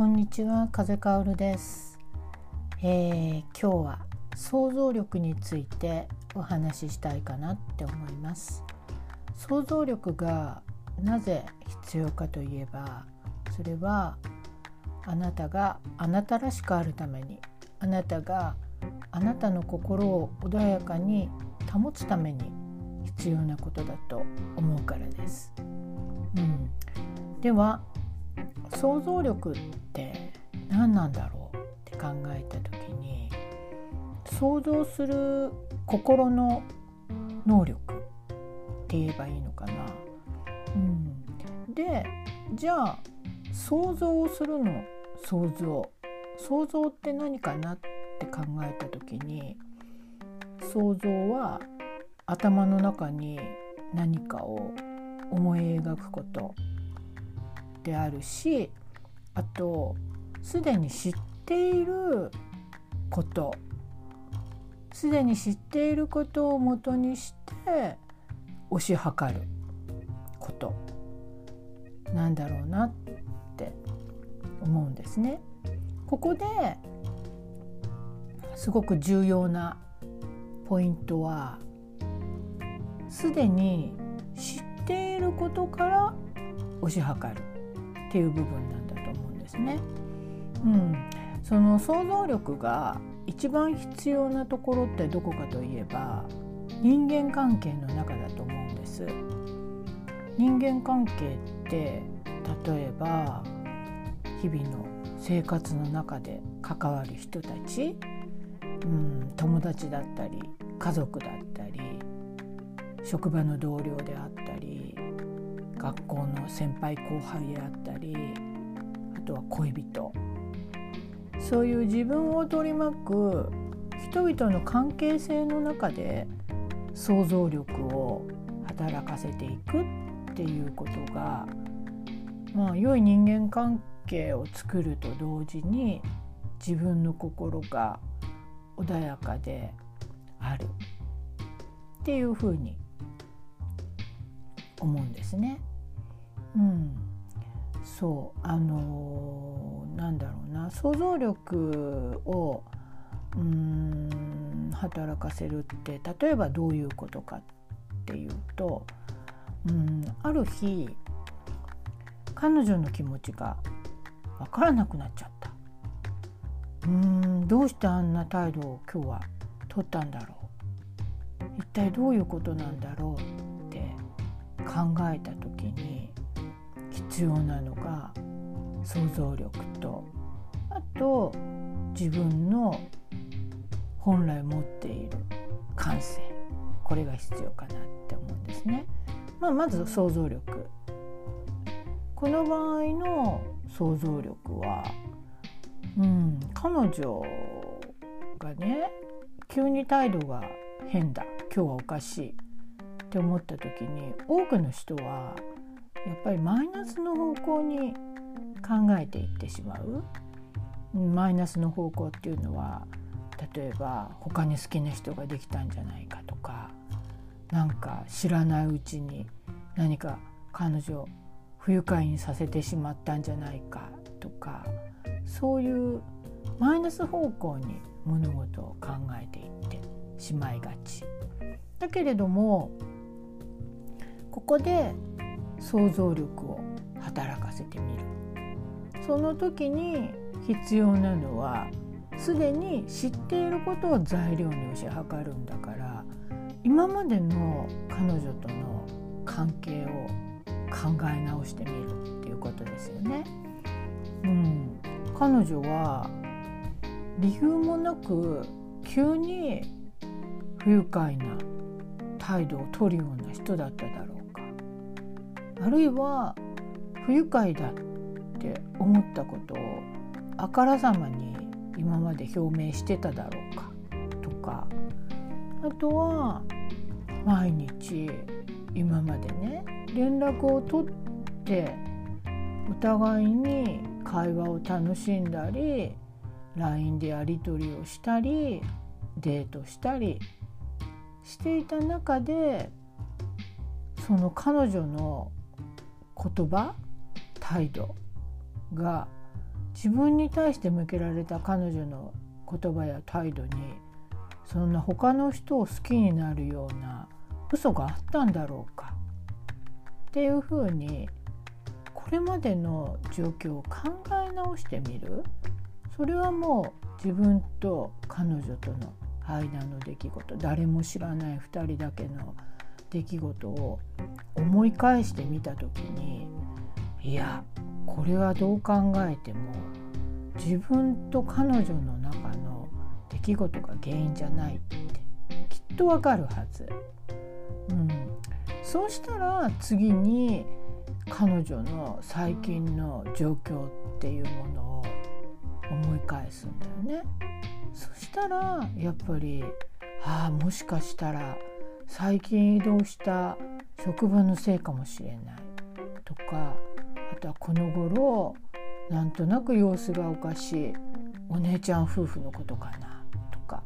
こんにちは風香るです、えー、今日は想像力についてお話ししたいかなって思います。想像力がなぜ必要かといえばそれはあなたがあなたらしくあるためにあなたがあなたの心を穏やかに保つために必要なことだと思うからです。うん、では想像力って何なんだろうって考えた時に想像する心の能力って言えばいいのかな。うん、でじゃあ想像をするの想像。想像って何かなって考えた時に想像は頭の中に何かを思い描くこと。であるしあとすでに知っていること。すでに知っていることをもとにして推し量ること。なんだろうなって思うんですね。ここですごく重要なポイントはすでに知っていることから推し量る。っていう部分なんだと思うんですね。うん、その想像力が一番必要なところってどこかといえば人間関係の中だと思うんです。人間関係って例えば日々の生活の中で関わる人たち、うん、友達だったり家族だったり職場の同僚であったり学校の先輩後輩であったりあとは恋人そういう自分を取り巻く人々の関係性の中で想像力を働かせていくっていうことが、まあ、良い人間関係を作ると同時に自分の心が穏やかであるっていうふうに思うんですね。うん、そう。あのー、なんだろうな。想像力をうん働かせるって例えばどういうことかっていうとうんある日彼女の気持ちが分からなくなっちゃった。うんどうしてあんな態度を今日は取ったんだろう。一体どういうことなんだろうって考えた時に必要なのが想像力とあと自分の本来持っている感性。これが必要かなって思うんですね。まあ、まず想像力。この場合の想像力は、うん、彼女がね急に態度が変だ。今日はおかしいって思った時に多くの人はやっぱりマイナスの方向に考えていってしまう。マイナスの方向っていうのは例えば他に好きな人ができたんじゃないかとかなんか知らないうちに何か彼女を不愉快にさせてしまったんじゃないかとかそういうマイナス方向に物事を考えていってしまいがち。だけれどもここで想像力を働かせてみる。その時に必要なのはすでに知っていることを材料に推し量るんだから今までの彼女との関係を考え直してみるっていうことですよね。うん、彼女は理由もなく急に不愉快な態度を取るような人だっただろう。あるいは不愉快だって思ったことをあからさまに今まで表明してただろうかとかあとは毎日今までね連絡を取ってお互いに会話を楽しんだり LINE でやり取りをしたりデートしたりしていた中でその彼女の言葉態度が自分に対して向けられた彼女の言葉や態度にそんな他の人を好きになるような嘘があったんだろうかっていうふうにこれまでの状況を考え直してみる。それはもう自分と彼女との間の出来事。誰も知らない2人だけの出来事を思い返してみた時にいやこれはどう考えても自分と彼女の中の出来事が原因じゃないってきっとわかるはず。うん、そうしたら次に彼女の最近の状況っていうものを思い返すんだよね。そしたらやっぱりああもしかしたら最近移動した職場のせいかもしれないとかあとはこの頃なんとなく様子がおかしいお姉ちゃん夫婦のことかなとか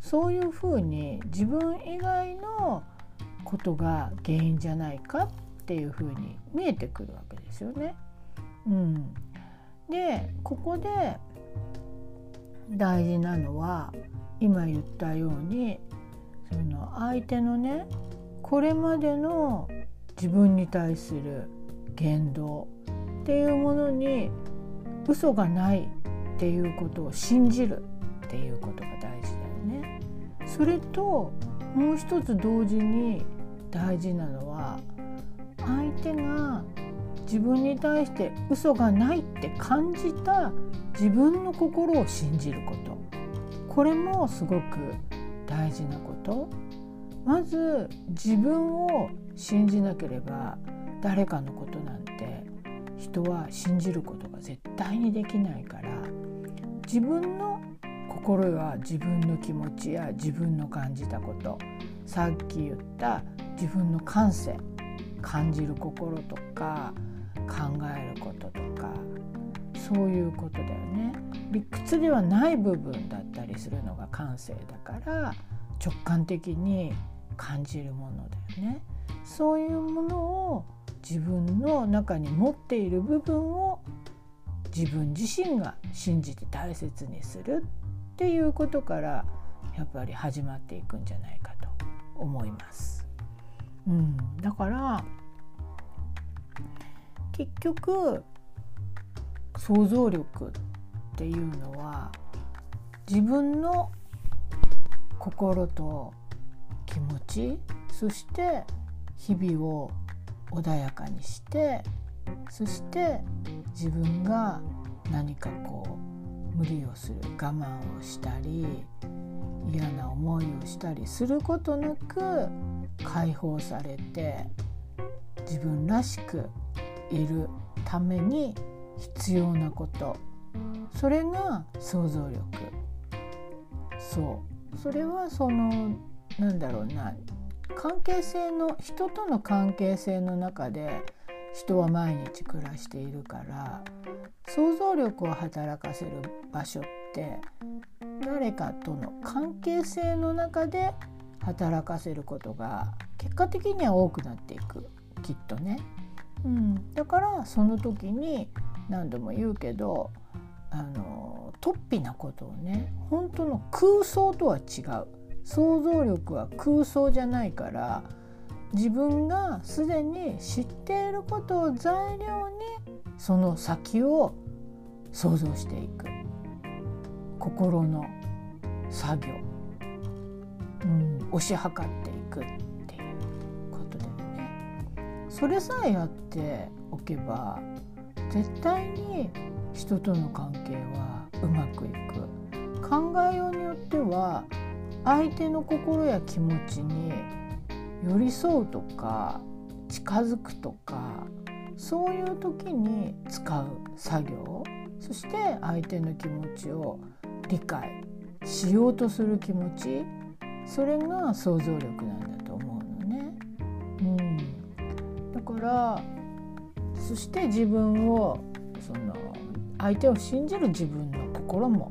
そういうふうに自分以外のことが原因じゃないかっていうふうに見えてくるわけですよね。うん、でここで大事なのは今言ったようにその相手のねこれまでの自分に対する言動っていうものに嘘がないっていうことを信じるっていうことが大事だよね。それともう一つ同時に大事なのは相手が自分に対して嘘がないって感じた自分の心を信じることこれもすごく大事なこと。まず自分を信じなければ誰かのことなんて人は信じることが絶対にできないから自分の心は自分の気持ちや自分の感じたこと。さっき言った自分の感性。感じる心とか考えることとか。そういうことだよね。理屈ではない部分だったりするのが感性だから直感的に感じるものだよねそういうものを自分の中に持っている部分を自分自身が信じて大切にするっていうことからやっぱり始まっていくんじゃないかと思います。うん、だから結局想像力っっていうのは自分の心と気持ちそして日々を穏やかにしてそして自分が何かこう無理をする我慢をしたり嫌な思いをしたりすることなく解放されて自分らしくいるために必要なこと。それが想像力。そう。それはそのなんだろうな。関係性の人との関係性の中で人は毎日暮らしているから想像力を働かせる場所って誰かとの関係性の中で働かせることが結果的には多くなっていく。きっとね。うん、だからその時に何度も言うけどあの突飛なことをね本当の空想とは違う。想像力は空想じゃないから自分がすでに知っていることを材料にその先を想像していく。心の作業、うん、推し量っていくっていうことでね。それさえやっておけば絶対に人との関係はうまくいく。考えようによっては相手の心や気持ちに寄り添うとか近づくとかそういう時に使う作業。そして相手の気持ちを理解しようとする気持ち。それが想像力なんだと思うのね。うん。だからそして自分をその相手を信じる自分の心も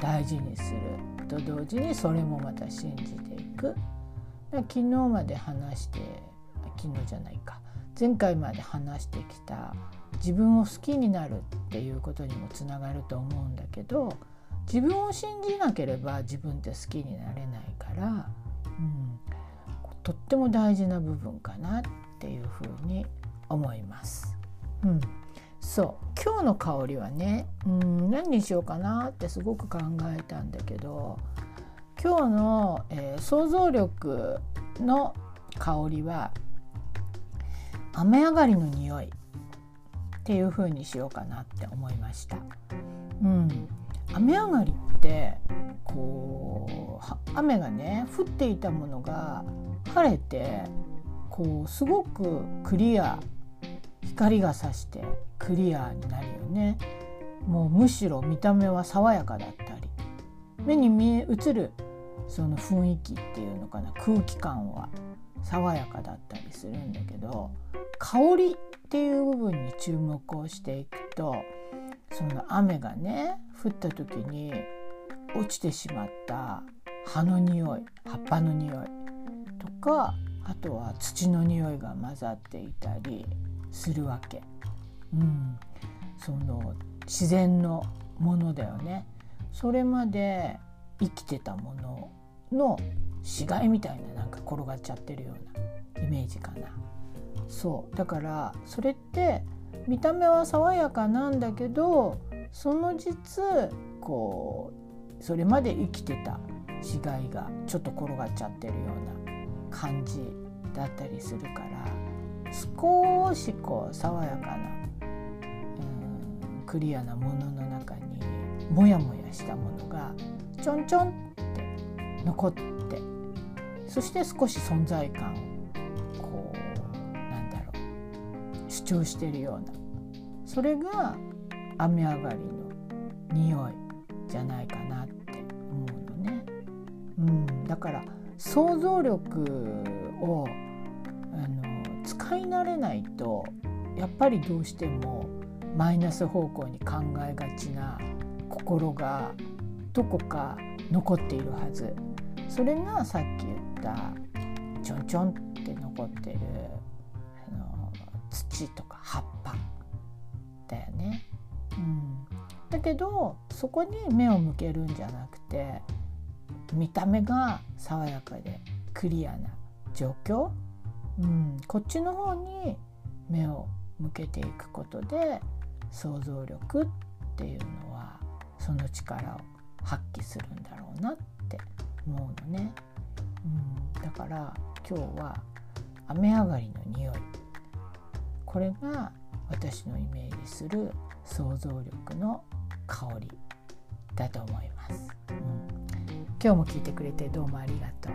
大事にすると同時にそれもまた信じていく。昨日まで話して昨日じゃないか。前回まで話してきた自分を好きになるっていうことにもつながると思うんだけど自分を信じなければ自分って好きになれないから、うん、とっても大事な部分かなっていうふうに思います。うん、そう今日の香りはね、うん、何にしようかなってすごく考えたんだけど今日の、えー、想像力の香りは雨上がりの匂いっていう風にしようかなって思いました。うん、雨上がりってこう雨がね降っていたものが晴れてこうすごくクリア光が差してクリアになるよね。もうむしろ見た目は爽やかだったり目に見え映るその雰囲気っていうのかな空気感は爽やかだったりするんだけど香りっていう部分に注目をしていくとその雨がね降った時に落ちてしまった葉の匂い葉っぱの匂いとかあとは土の匂いが混ざっていたりするわけ。うん、その自然のものだよね。それまで生きてたものの死骸みたいななんか転がっちゃってるようなイメージかな。そうだからそれって見た目は爽やかなんだけどその実こうそれまで生きてた死骸がちょっと転がっちゃってるような感じだったりするから少しこう爽やかなうんクリアなものの中にモヤモヤしたものがちょんちょんって残ってそして少し存在感をこうなんだろう主張してるようなそれが雨上がりの匂いじゃないかなって思うのね。うん、だから想像力を使い慣れないとやっぱりどうしてもマイナス方向に考えがちな心がどこか残っているはずそれがさっき言ったちょんちょんって残ってるあの土とか葉っぱだよね。うん、だけどそこに目を向けるんじゃなくて見た目が爽やかでクリアな状況、うん、こっちの方に目を向けていくことで想像力っていうのはその力を発揮するんだろうなって思うのね。うん、だから今日は雨上がりの匂い。これが私のイメージする想像力の香りだと思います、うん、今日も聞いてくれてどうもありがとう。